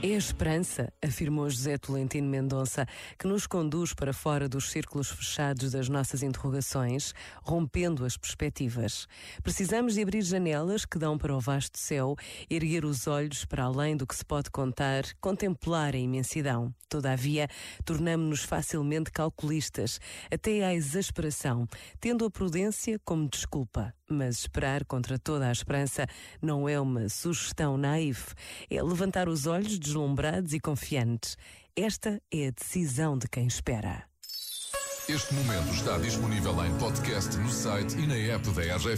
É a esperança, afirmou José Tolentino Mendonça, que nos conduz para fora dos círculos fechados das nossas interrogações, rompendo as perspectivas. Precisamos de abrir janelas que dão para o vasto céu, erguer os olhos para além do que se pode contar, contemplar a imensidão. Todavia, tornamo-nos facilmente calculistas, até à exasperação, tendo a prudência como desculpa. Mas esperar contra toda a esperança não é uma sugestão naive, é levantar os olhos deslumbrados e confiantes. Esta é a decisão de quem espera. Este momento está disponível em podcast no site e na app da RGF.